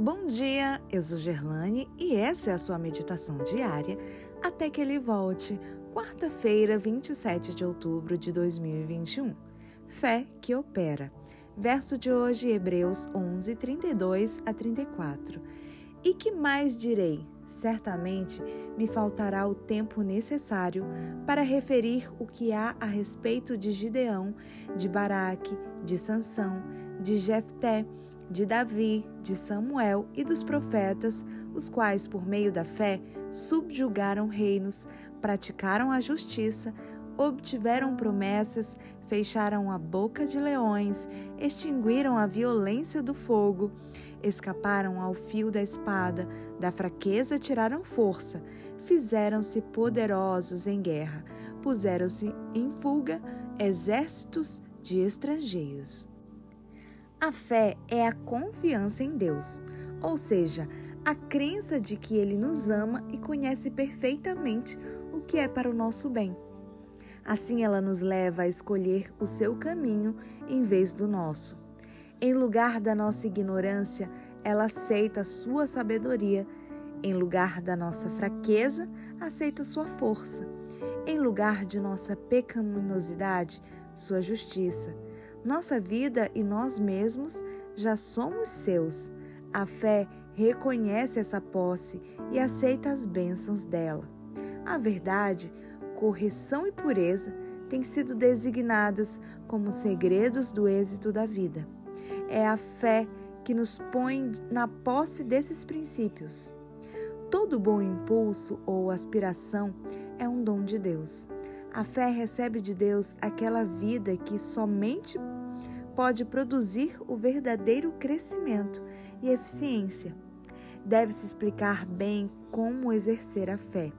Bom dia, eu sou Gerlane e essa é a sua meditação diária até que ele volte, quarta-feira, 27 de outubro de 2021. Fé que opera. Verso de hoje, Hebreus 11, 32 a 34. E que mais direi? Certamente me faltará o tempo necessário para referir o que há a respeito de Gideão, de Baraque, de Sansão, de Jefté, de Davi, de Samuel e dos profetas, os quais, por meio da fé, subjugaram reinos, praticaram a justiça, obtiveram promessas, fecharam a boca de leões, extinguiram a violência do fogo, escaparam ao fio da espada, da fraqueza tiraram força, fizeram-se poderosos em guerra, puseram-se em fuga exércitos de estrangeiros. A fé é a confiança em Deus, ou seja, a crença de que Ele nos ama e conhece perfeitamente o que é para o nosso bem. Assim, ela nos leva a escolher o seu caminho em vez do nosso. Em lugar da nossa ignorância, ela aceita a sua sabedoria. Em lugar da nossa fraqueza, aceita sua força. Em lugar de nossa pecaminosidade, sua justiça. Nossa vida e nós mesmos já somos seus. A fé reconhece essa posse e aceita as bênçãos dela. A verdade, correção e pureza têm sido designadas como segredos do êxito da vida. É a fé que nos põe na posse desses princípios. Todo bom impulso ou aspiração é um dom de Deus. A fé recebe de Deus aquela vida que somente pode produzir o verdadeiro crescimento e eficiência. Deve-se explicar bem como exercer a fé.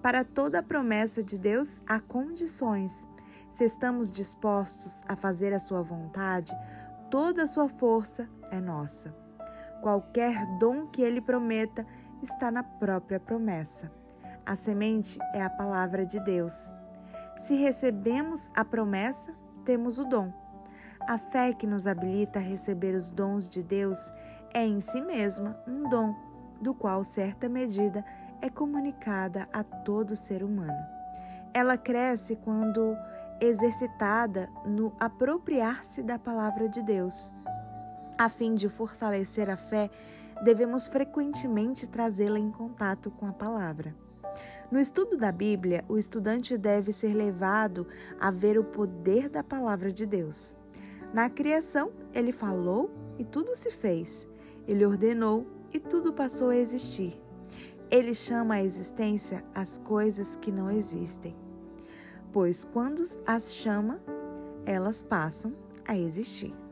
Para toda promessa de Deus há condições. Se estamos dispostos a fazer a sua vontade, toda a sua força é nossa. Qualquer dom que ele prometa está na própria promessa. A semente é a palavra de Deus. Se recebemos a promessa, temos o dom. A fé que nos habilita a receber os dons de Deus é em si mesma um dom, do qual certa medida é comunicada a todo ser humano. Ela cresce quando exercitada no apropriar-se da palavra de Deus. A fim de fortalecer a fé, devemos frequentemente trazê-la em contato com a palavra. No estudo da Bíblia, o estudante deve ser levado a ver o poder da palavra de Deus. Na criação, ele falou e tudo se fez. Ele ordenou e tudo passou a existir. Ele chama à existência as coisas que não existem, pois quando as chama, elas passam a existir.